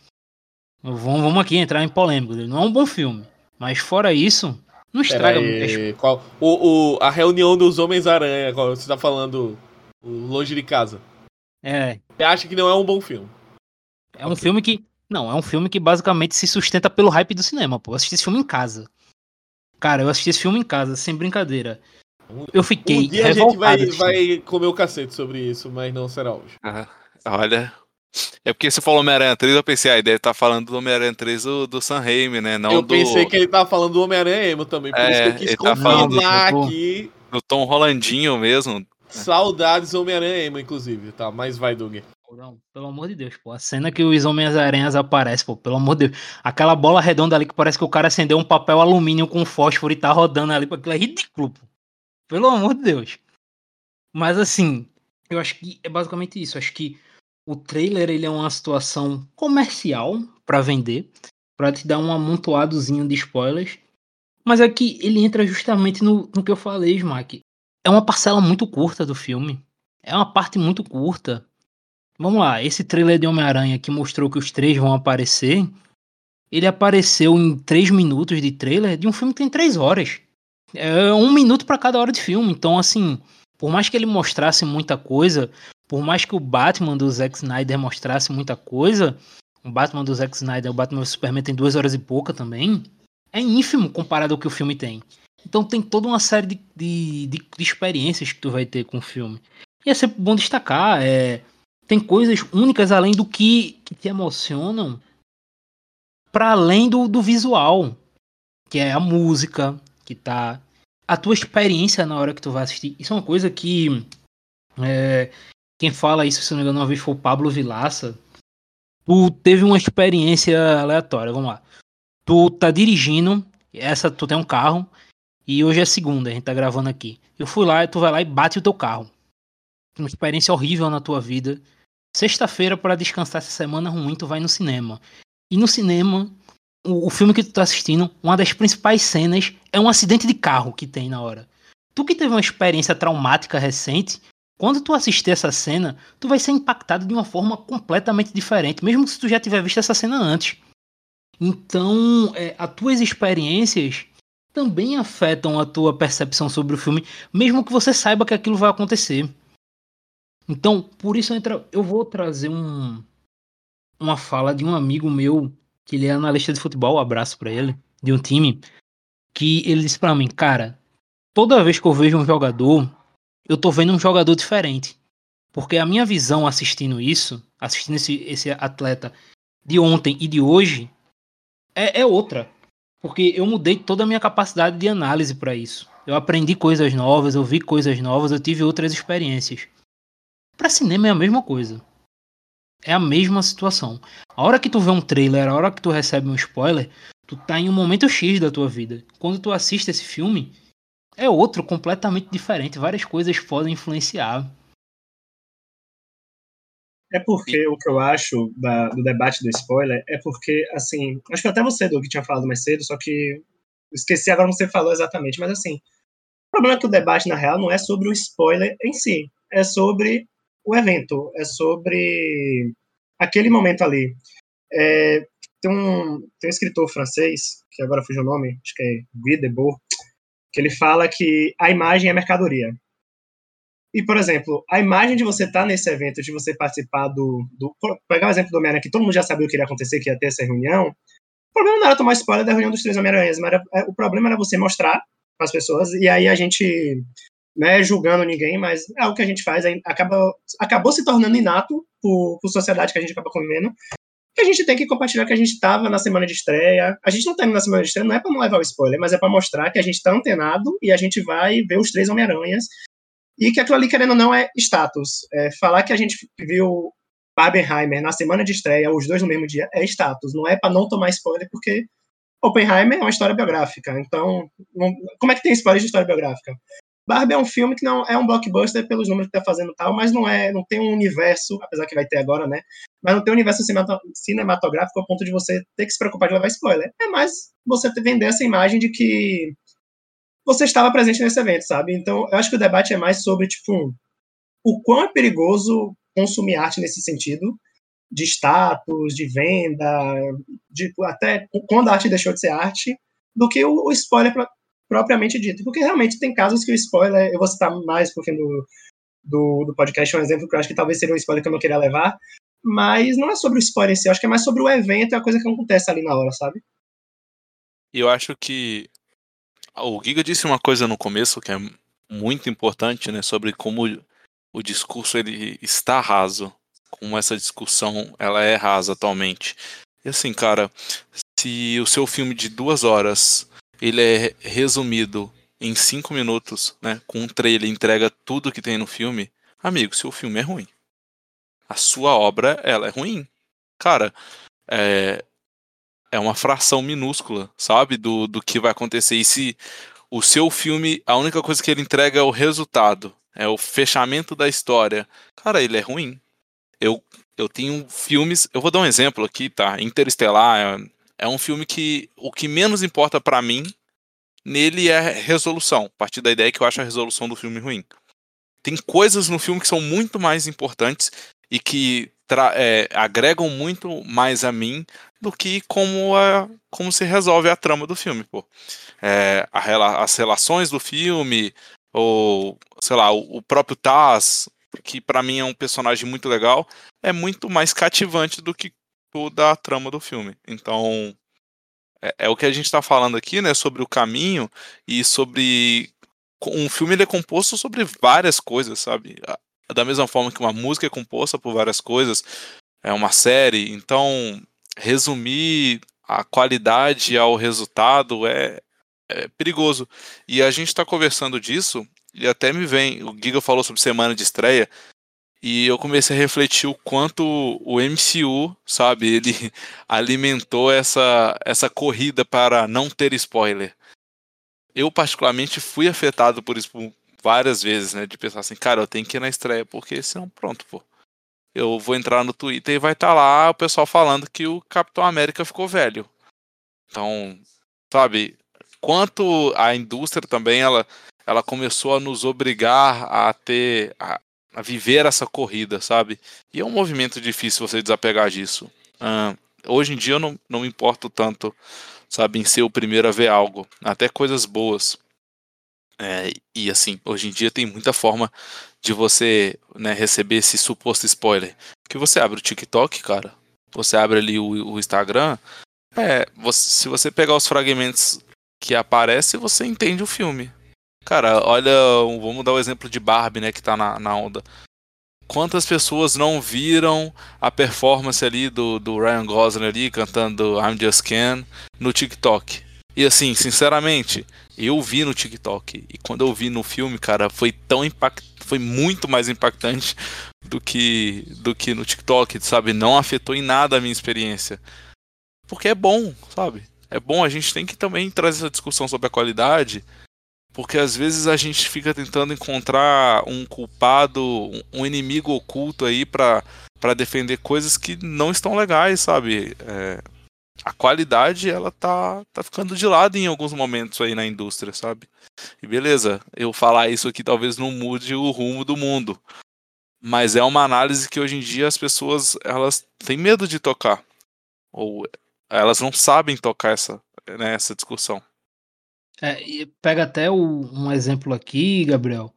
Vamos, vamos aqui entrar em polêmica. Ele não é um bom filme. Mas fora isso, não estraga muito. Qual, o, o, a reunião dos Homens-Aranha, você tá falando longe de casa. É. Você acha que não é um bom filme? É um okay. filme que. Não, é um filme que basicamente se sustenta pelo hype do cinema, pô. Eu assisti esse filme em casa. Cara, eu assisti esse filme em casa, sem brincadeira. Eu fiquei. Um dia a gente vai, vai comer o cacete sobre isso, mas não será hoje. Ah, olha. É porque você falou Homem-Aranha 3, eu pensei, ah, ele deve estar falando do Homem-Aranha 3 do, do Sam Raimi, né? Não eu do, pensei que ele tava falando do Homem-Aranha Emo também, por É, isso que eu quis ele tá falando do- aqui. do Tom Rolandinho mesmo. Saudades Homem-Aranha Emo, inclusive, tá? Mas vai, Doug. Não, pelo amor de Deus, pô. A cena que os Homens-Aranhas aparecem, pô, pelo amor de Deus. Aquela bola redonda ali que parece que o cara acendeu um papel alumínio com fósforo e tá rodando ali, pô, aquilo é ridículo, pô. Pelo amor de Deus. Mas assim, eu acho que é basicamente isso. Acho que o trailer ele é uma situação comercial pra vender, pra te dar um amontoadozinho de spoilers. Mas é que ele entra justamente no, no que eu falei, Smack. É uma parcela muito curta do filme. É uma parte muito curta. Vamos lá, esse trailer de Homem-Aranha que mostrou que os três vão aparecer, ele apareceu em três minutos de trailer de um filme que tem três horas. É um minuto para cada hora de filme. Então, assim, por mais que ele mostrasse muita coisa, por mais que o Batman do Zack Snyder mostrasse muita coisa, o Batman do Zack Snyder, o Batman vs Superman tem duas horas e pouca também, é ínfimo comparado ao que o filme tem. Então tem toda uma série de, de, de- de experiências que tu vai ter com o filme. E é sempre bom destacar, é, tem coisas únicas além do que, que te emocionam para além do, do visual, que é a música, que tá a tua experiência na hora que tu vai assistir. Isso é uma coisa que é, quem fala isso, se não me engano, uma vez foi o Pablo Vilaça. Tu teve uma experiência aleatória, vamos lá. Tu tá dirigindo, essa tu tem um carro e hoje é segunda, a gente tá gravando aqui. Eu fui lá, tu vai lá e bate o teu carro. Uma experiência horrível na tua vida. Sexta-feira, para descansar essa semana ruim, tu vai no cinema. E no cinema, o, o filme que tu tá assistindo, uma das principais cenas é um acidente de carro que tem na hora. Tu que teve uma experiência traumática recente, quando tu assistir essa cena, tu vai ser impactado de uma forma completamente diferente, mesmo se tu já tiver visto essa cena antes. Então, é, as tuas experiências também afetam a tua percepção sobre o filme, mesmo que você saiba que aquilo vai acontecer. Então, por isso entra, eu vou trazer um, uma fala de um amigo meu, que ele é analista de futebol, um abraço pra ele, de um time, que ele disse pra mim, cara, toda vez que eu vejo um jogador, eu tô vendo um jogador diferente. Porque a minha visão assistindo isso, assistindo esse, esse atleta de ontem e de hoje, é, é outra. Porque eu mudei toda a minha capacidade de análise para isso. Eu aprendi coisas novas, eu vi coisas novas, eu tive outras experiências. Para cinema é a mesma coisa. É a mesma situação. A hora que tu vê um trailer, a hora que tu recebe um spoiler, tu tá em um momento X da tua vida. Quando tu assiste esse filme, é outro completamente diferente. Várias coisas podem influenciar. É porque o que eu acho da- do debate do spoiler é porque, assim, acho que até você, Doug, tinha falado mais cedo, só que esqueci agora como você falou exatamente, mas assim, o problema é que o debate, na real, não é sobre o spoiler em si, é sobre o evento, é sobre aquele momento ali. É, tem, um, tem um escritor francês, que agora fugiu o nome, acho que é Guy Debord, que ele fala que a imagem é mercadoria. E, por exemplo, a imagem de você estar nesse evento, de você participar do. do pegar o exemplo do Homem-Aranha, que todo mundo já sabia o que iria acontecer, que ia ter essa reunião. O problema não era tomar spoiler da reunião dos três Homem-Aranhas, mas era- é, o problema era você mostrar para as pessoas, e aí a gente, não é julgando ninguém, mas é o que a gente faz, acaba, acabou se tornando inato por, por sociedade que a gente acaba convivendo, que a gente tem que compartilhar que a gente estava na semana de estreia. A gente não tá indo na semana de estreia, não é para não levar o spoiler, mas é para mostrar que a gente está antenado e a gente vai ver os três Homem-Aranhas e que aquilo ali, querendo ou não, é status. É, falar que a gente viu Barbenheimer na semana de estreia, os dois no mesmo dia, é status. Não é para não tomar spoiler, porque Oppenheimer é uma história biográfica. Então, não- como é que tem spoiler de história biográfica? Barbie é um filme que não é um blockbuster pelos números que tá fazendo tal, mas não é, não tem um universo, apesar que vai ter agora, né? Mas não tem um universo cinemato- cinematográfico ao ponto de você ter que se preocupar de levar spoiler. É mais você vender essa imagem de que você estava presente nesse evento, sabe? Então, eu acho que o debate é mais sobre, tipo, o quão é perigoso consumir arte nesse sentido, de status, de venda, de até quando a arte deixou de ser arte, do que o, o spoiler propriamente dito. Porque realmente tem casos que o spoiler, eu vou citar mais pro fim do, do, podcast, um exemplo que eu acho que talvez seria um spoiler que eu não queria levar, mas não é sobre o spoiler em si, eu acho que é mais sobre o evento e a coisa que acontece ali na hora, sabe? E eu acho que o Giga disse uma coisa no começo que é muito importante, né, sobre como o discurso ele está raso, como essa discussão ela é rasa atualmente. E assim, cara, se o seu filme de duas horas ele é resumido em cinco minutos, né, com um trailer entrega tudo que tem no filme, amigo, seu filme é ruim. A sua obra ela é ruim, cara. É, é uma fração minúscula, sabe, do, do que vai acontecer. E se o seu filme, a única coisa que ele entrega é o resultado, é o fechamento da história, cara, ele é ruim. Eu, eu tenho filmes, eu vou dar um exemplo aqui, tá? Interestelar é, um filme que o que menos importa para mim nele é resolução, a partir da ideia que eu acho a resolução do filme ruim. Tem coisas no filme que são muito mais importantes e que é, agregam muito mais a mim do que como, a, como se resolve a trama do filme, pô. É, a, as relações do filme, ou, sei lá, o, o próprio Taz, que para mim é um personagem muito legal, é muito mais cativante do que toda a trama do filme. Então, é, é o que a gente está falando aqui, né, sobre o caminho e sobre um filme ele é composto sobre várias coisas, sabe? da mesma forma que uma música é composta por várias coisas, é uma série, então resumir a qualidade ao resultado é, é perigoso. E a gente está conversando disso, e até me vem, o Giga falou sobre semana de estreia, e eu comecei a refletir o quanto o MCU, sabe, ele *laughs* alimentou essa, essa corrida para não ter spoiler. Eu, particularmente, fui afetado por isso várias vezes, né? De pensar assim, cara, eu tenho que ir na estreia, porque senão, pronto, pô. Eu vou entrar no Twitter e vai estar tá lá o pessoal falando que o Capitão América ficou velho. Então, sabe, quanto a indústria também, ela, ela começou a nos obrigar a ter, a, a viver essa corrida, sabe? E é um movimento difícil você desapegar disso. Uh, hoje em dia eu não, não me importo tanto, sabe, em ser o primeiro a ver algo, até coisas boas. É, e assim, hoje em dia tem muita forma de você né, receber esse suposto spoiler. Que você abre o TikTok, cara, você abre ali o, o Instagram, é, você, se você pegar os fragmentos que aparece, você entende o filme. Cara, olha, vamos dar o exemplo de Barbie, né, que tá na, na onda. Quantas pessoas não viram a performance ali do, do Ryan Gosling ali cantando I'm Just Ken no TikTok? E assim, sinceramente, eu vi no TikTok. E quando eu vi no filme, cara, foi tão impact... foi muito mais impactante *laughs* do que do que no TikTok, sabe? Não afetou em nada a minha experiência. Porque é bom, sabe? É bom, a gente tem que também trazer essa discussão sobre a qualidade, porque às vezes a gente fica tentando encontrar um culpado, um inimigo oculto aí para para defender coisas que não estão legais, sabe? É, a qualidade ela tá, tá ficando de lado em alguns momentos aí na indústria, sabe? E beleza, eu falar isso aqui talvez não mude o rumo do mundo. Mas é uma análise que hoje em dia as pessoas elas têm medo de tocar. Ou elas não sabem tocar essa, né, essa discussão. É, pega até o, um exemplo aqui, Gabriel,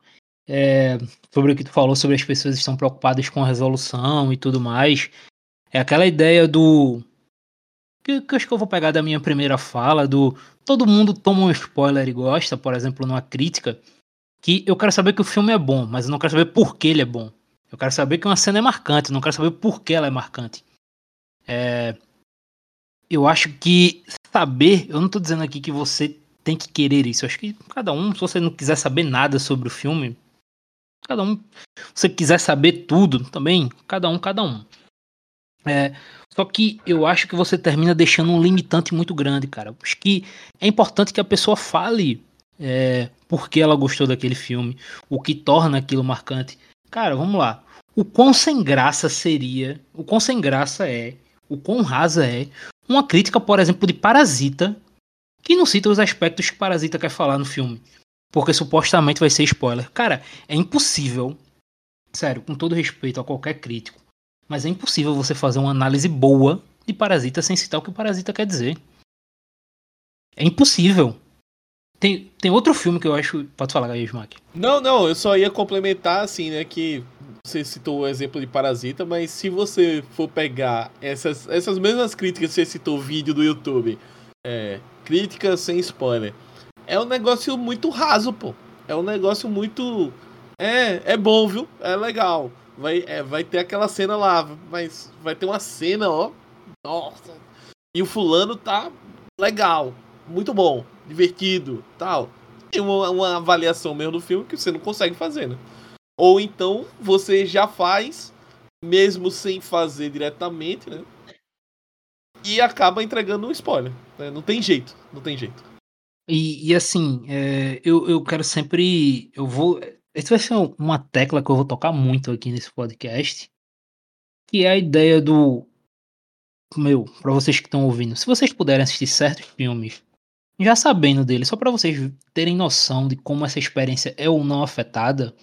é, sobre o que tu falou sobre as pessoas que estão preocupadas com a resolução e tudo mais. É aquela ideia do que, que acho que eu vou pegar da minha primeira fala, do todo mundo toma um spoiler e gosta, por exemplo, numa crítica, que eu quero saber que o filme é bom, mas eu não quero saber por que ele é bom. Eu quero saber que uma cena é marcante, não quero saber por que ela é marcante. É, eu acho que saber, eu não tô dizendo aqui que você tem que querer isso. Eu acho que cada um, se você não quiser saber nada sobre o filme, cada um, se você quiser saber tudo também, cada um, cada um. É, só que eu acho que você termina deixando um limitante muito grande, cara. Acho que é importante que a pessoa fale é, por que ela gostou daquele filme, o que torna aquilo marcante. Cara, vamos lá. O quão sem graça seria, o quão sem graça é, o quão rasa é uma crítica, por exemplo, de Parasita, que não cita os aspectos que Parasita quer falar no filme, porque supostamente vai ser spoiler. Cara, é impossível, sério, com todo respeito a qualquer crítico, mas é impossível você fazer uma análise boa de Parasita sem citar o que o Parasita quer dizer. É impossível. Tem, tem outro filme que eu acho. Pode falar, Gaio Smack. Não, não, eu só ia complementar, assim, né, que você citou o exemplo de Parasita, mas se você for pegar essas, essas mesmas críticas que você citou vídeo do YouTube, é, críticas sem spoiler, é um negócio muito raso, pô. É um negócio muito. É, é bom, viu? É legal. Vai, é, vai ter aquela cena lá, mas vai ter uma cena, ó. Nossa. E o fulano tá legal, muito bom, divertido, tal. Tem uma, uma avaliação mesmo do filme que você não consegue fazer, né? Ou então você já faz, mesmo sem fazer diretamente, né? E acaba entregando um spoiler. Né? Não tem jeito, não tem jeito. E, e assim, é, eu, eu quero sempre. Eu vou. Essa vai ser uma tecla que eu vou tocar muito aqui nesse podcast. Que é a ideia do. Meu, para vocês que estão ouvindo, se vocês puderem assistir certos filmes, já sabendo dele, só para vocês terem noção de como essa experiência é ou não afetada.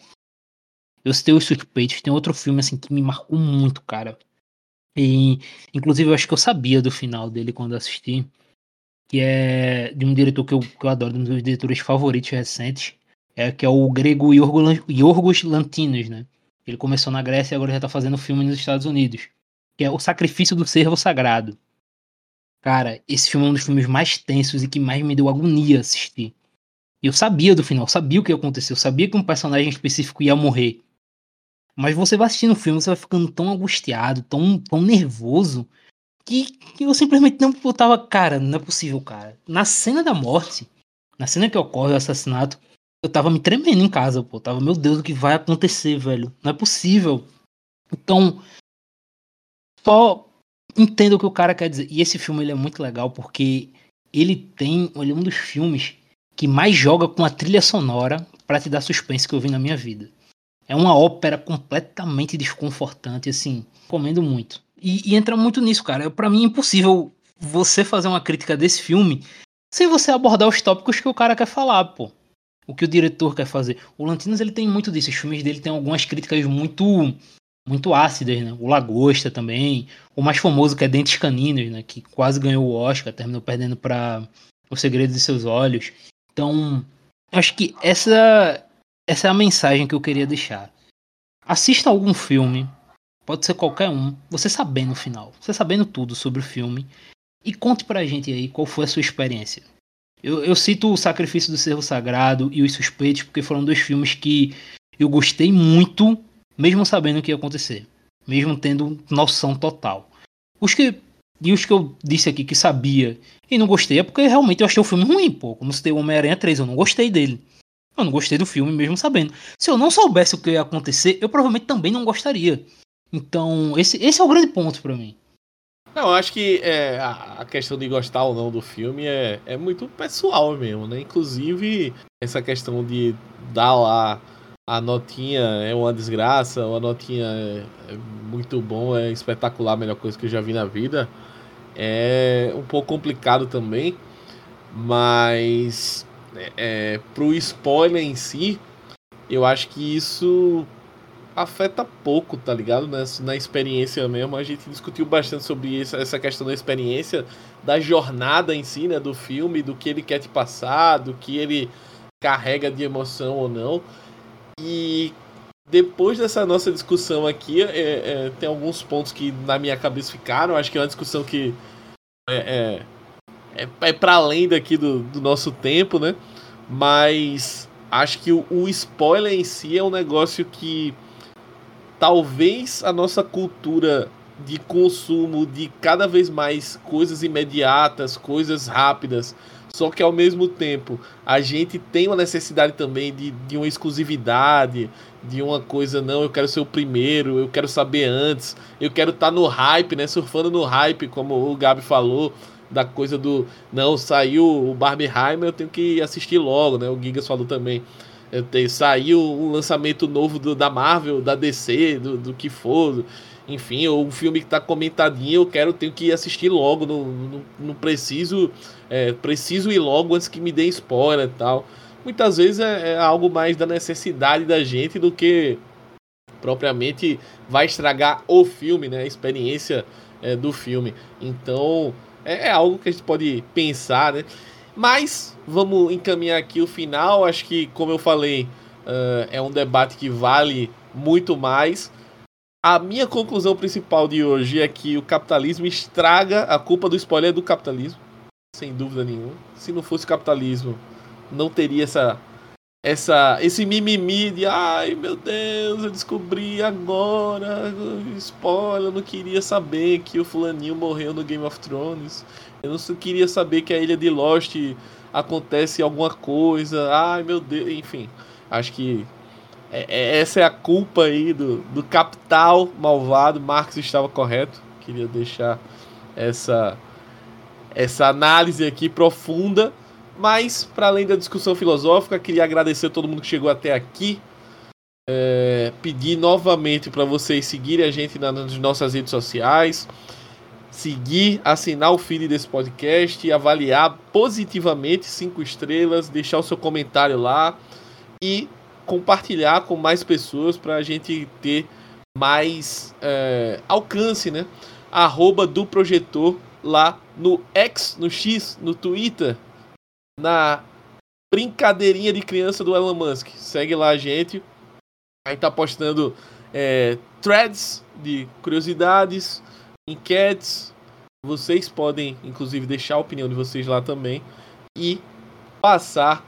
Eu citei os suspeitos, tem outro filme assim que me marcou muito, cara. E inclusive eu acho que eu sabia do final dele quando assisti que é de um diretor que eu, que eu adoro, um dos meus diretores favoritos recentes, é, que é o grego Yorgos Lantinos, né? Ele começou na Grécia e agora já tá fazendo filme nos Estados Unidos, que é O Sacrifício do Servo Sagrado. Cara, esse filme é um dos filmes mais tensos e que mais me deu agonia assistir. Eu sabia do final, sabia o que ia acontecer, eu sabia que um personagem específico ia morrer. Mas você vai assistindo o filme, você vai ficando tão angustiado, tão, tão nervoso, que, que eu simplesmente não botava, cara, não é possível, cara. Na cena da morte, na cena que ocorre o assassinato, eu tava me tremendo em casa, pô. Tava, meu Deus, o que vai acontecer, velho? Não é possível. Então, só entendo o que o cara quer dizer. E esse filme ele é muito legal porque ele tem, ele é um dos filmes que mais joga com a trilha sonora para te dar suspense que eu vi na minha vida. É uma ópera completamente desconfortante, assim, comendo muito. E, e entra muito nisso, cara. Para mim é impossível você fazer uma crítica desse filme sem você abordar os tópicos que o cara quer falar, pô. O que o diretor quer fazer. O Lantinos ele tem muito disso. Os filmes dele tem algumas críticas muito muito ácidas, né? O Lagosta também. O mais famoso que é Dentes Caninos, né? Que quase ganhou o Oscar, terminou perdendo para O Segredo de Seus Olhos. Então, acho que essa essa é a mensagem que eu queria deixar. Assista algum filme Pode ser qualquer um. Você sabendo o final. Você sabendo tudo sobre o filme. E conte pra gente aí qual foi a sua experiência. Eu, eu cito o Sacrifício do Servo Sagrado e Os Suspeitos, porque foram dois filmes que eu gostei muito, mesmo sabendo o que ia acontecer. Mesmo tendo noção total. Os que. E os que eu disse aqui que sabia e não gostei é porque realmente eu achei o filme ruim, pô. Como se o Homem-Aranha 3, eu não gostei dele. Eu não gostei do filme mesmo sabendo. Se eu não soubesse o que ia acontecer, eu provavelmente também não gostaria. Então, esse, esse é o grande ponto para mim. Não, eu acho que é, a questão de gostar ou não do filme é, é muito pessoal mesmo, né? Inclusive, essa questão de dar lá a notinha é uma desgraça, ou a notinha é, é muito bom, é espetacular, a melhor coisa que eu já vi na vida, é um pouco complicado também, mas é, é pro spoiler em si, eu acho que isso afeta pouco, tá ligado? Nessa, na experiência mesmo. A gente discutiu bastante sobre isso, essa questão da experiência, da jornada em si, né? Do filme, do que ele quer te passar, do que ele carrega de emoção ou não. E depois dessa nossa discussão aqui, é, é, tem alguns pontos que na minha cabeça ficaram. Acho que é uma discussão que é, é, é, para além daqui do, do nosso tempo, né? Mas acho que o, o spoiler em si é um negócio que talvez a nossa cultura de consumo de cada vez mais coisas imediatas, coisas rápidas, só que ao mesmo tempo a gente tem uma necessidade também de, de uma exclusividade, de uma coisa, não, eu quero ser o primeiro, eu quero saber antes, eu quero estar tá no hype, né? Surfando no hype, como o Gabi falou, da coisa do não, saiu o Barbenheimer, eu tenho que assistir logo, né? O Gigas falou também. Tem, saiu um lançamento novo do, da Marvel, da DC, do, do que for. Enfim, ou um filme que tá comentadinho, eu quero, tenho que assistir logo. Não, não, não preciso. É, preciso ir logo antes que me dê spoiler e tal. Muitas vezes é, é algo mais da necessidade da gente do que propriamente vai estragar o filme, né? A experiência é, do filme. Então, é, é, algo que a gente pode pensar, né? Mas vamos encaminhar aqui o final. Acho que, como eu falei, uh, é um debate que vale muito mais. A minha conclusão principal de hoje é que o capitalismo estraga a culpa do spoiler é do capitalismo, sem dúvida nenhuma. Se não fosse o capitalismo, não teria essa essa esse mimimi de ai meu Deus, eu descobri agora, spoiler, eu não queria saber que o fulaninho morreu no Game of Thrones. Eu não queria saber que a ilha de Lost acontece alguma coisa. Ai meu Deus, enfim. Acho que é, é, essa é a culpa aí do, do capital malvado. Marx estava correto. Queria deixar essa essa análise aqui profunda mas, para além da discussão filosófica, queria agradecer a todo mundo que chegou até aqui. É, pedir novamente para vocês seguirem a gente nas nossas redes sociais, seguir, assinar o feed desse podcast, avaliar positivamente cinco estrelas, deixar o seu comentário lá e compartilhar com mais pessoas para a gente ter mais é, alcance, né? Arroba do projetor lá no X, no X, no Twitter na brincadeirinha de criança do Elon Musk. Segue lá a gente. A gente tá postando é, threads de curiosidades, enquetes. Vocês podem, inclusive, deixar a opinião de vocês lá também. E passar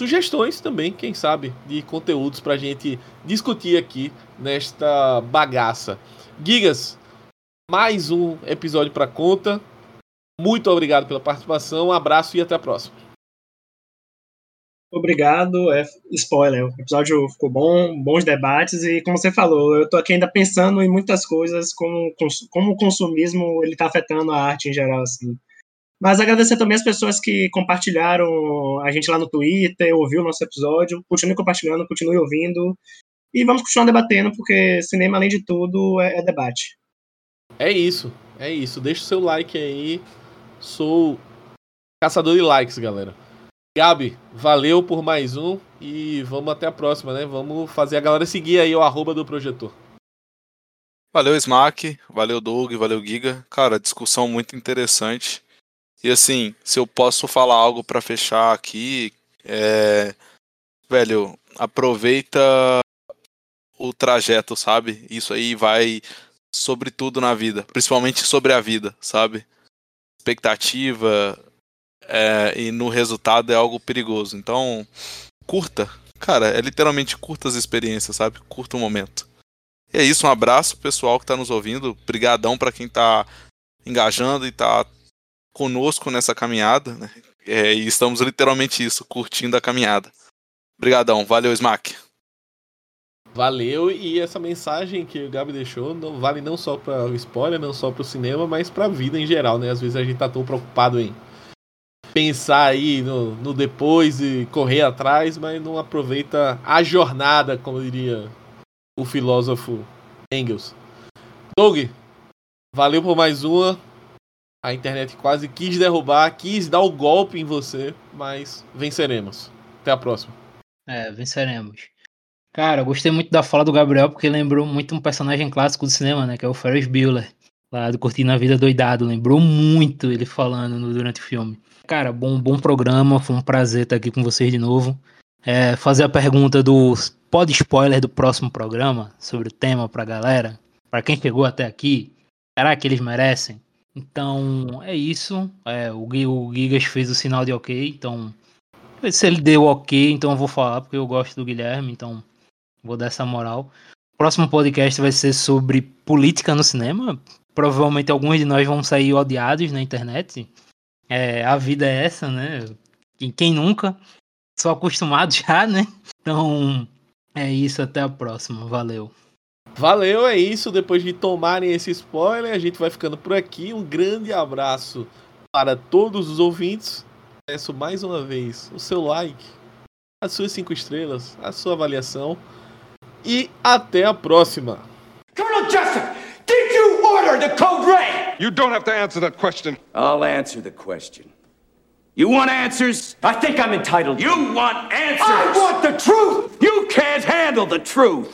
sugestões também, quem sabe, de conteúdos pra gente discutir aqui nesta bagaça. Gigas, mais um episódio para conta. Muito obrigado pela participação, um abraço e até a próxima. Obrigado, é spoiler. O episódio ficou bom, bons debates e como você falou, eu tô aqui ainda pensando em muitas coisas como, como o consumismo ele tá afetando a arte em geral assim. Mas agradecer também as pessoas que compartilharam a gente lá no Twitter, ouviu o nosso episódio. Continue compartilhando, continue ouvindo. E vamos continuar debatendo, porque cinema, além de tudo, é, é debate. É isso, é isso. Deixa o seu like aí. Sou caçador de likes, galera. Gabi, valeu por mais um e vamos até a próxima, né? Vamos fazer a galera seguir aí o arroba do projetor. Valeu, Smack, valeu, Doug, valeu, Giga. Cara, discussão muito interessante. E assim, se eu posso falar algo para fechar aqui, é... velho, aproveita o trajeto, sabe? Isso aí vai sobre tudo na vida, principalmente sobre a vida, sabe? Expectativa, é, e no resultado é algo perigoso. Então, curta. Cara, é literalmente curta as experiências, sabe? Curta o momento. E é isso, um abraço pessoal que está nos ouvindo. Brigadão para quem está engajando e está conosco nessa caminhada. Né? É, e estamos literalmente isso, curtindo a caminhada. Brigadão, valeu, Smack. Valeu, e essa mensagem que o Gabi deixou não vale não só para o spoiler, não só para o cinema, mas para a vida em geral, né? Às vezes a gente tá tão preocupado em pensar aí no, no depois e correr atrás, mas não aproveita a jornada, como diria o filósofo Engels. Doug, valeu por mais uma. A internet quase quis derrubar, quis dar o golpe em você, mas venceremos. Até a próxima. É, venceremos. Cara, gostei muito da fala do Gabriel porque lembrou muito um personagem clássico do cinema, né? Que é o Ferris Bueller, lá do Curtindo a Vida Doidado. Lembrou muito ele falando no, durante o filme. Cara, bom, bom programa. Foi um prazer estar aqui com vocês de novo. É, fazer a pergunta do pode spoiler do próximo programa sobre o tema pra galera. Para quem chegou até aqui, será que eles merecem? Então é isso. É, o, o Gigas fez o sinal de ok. Então, se ele deu ok, então eu vou falar porque eu gosto do Guilherme. Então, vou dar essa moral. O próximo podcast vai ser sobre política no cinema. Provavelmente alguns de nós vão sair odiados na internet. É, a vida é essa, né? E quem nunca? Sou acostumado *laughs* já, né? Então, é isso. Até a próxima. Valeu. Valeu, é isso. Depois de tomarem esse spoiler, a gente vai ficando por aqui. Um grande abraço para todos os ouvintes. Peço mais uma vez o seu like, as suas cinco estrelas, a sua avaliação. E até a próxima. Colonel Jessup, did you order the code red? You don't have to answer that question. I'll answer the question. You want answers? I think I'm entitled. You want answers? I want the truth! You can't handle the truth!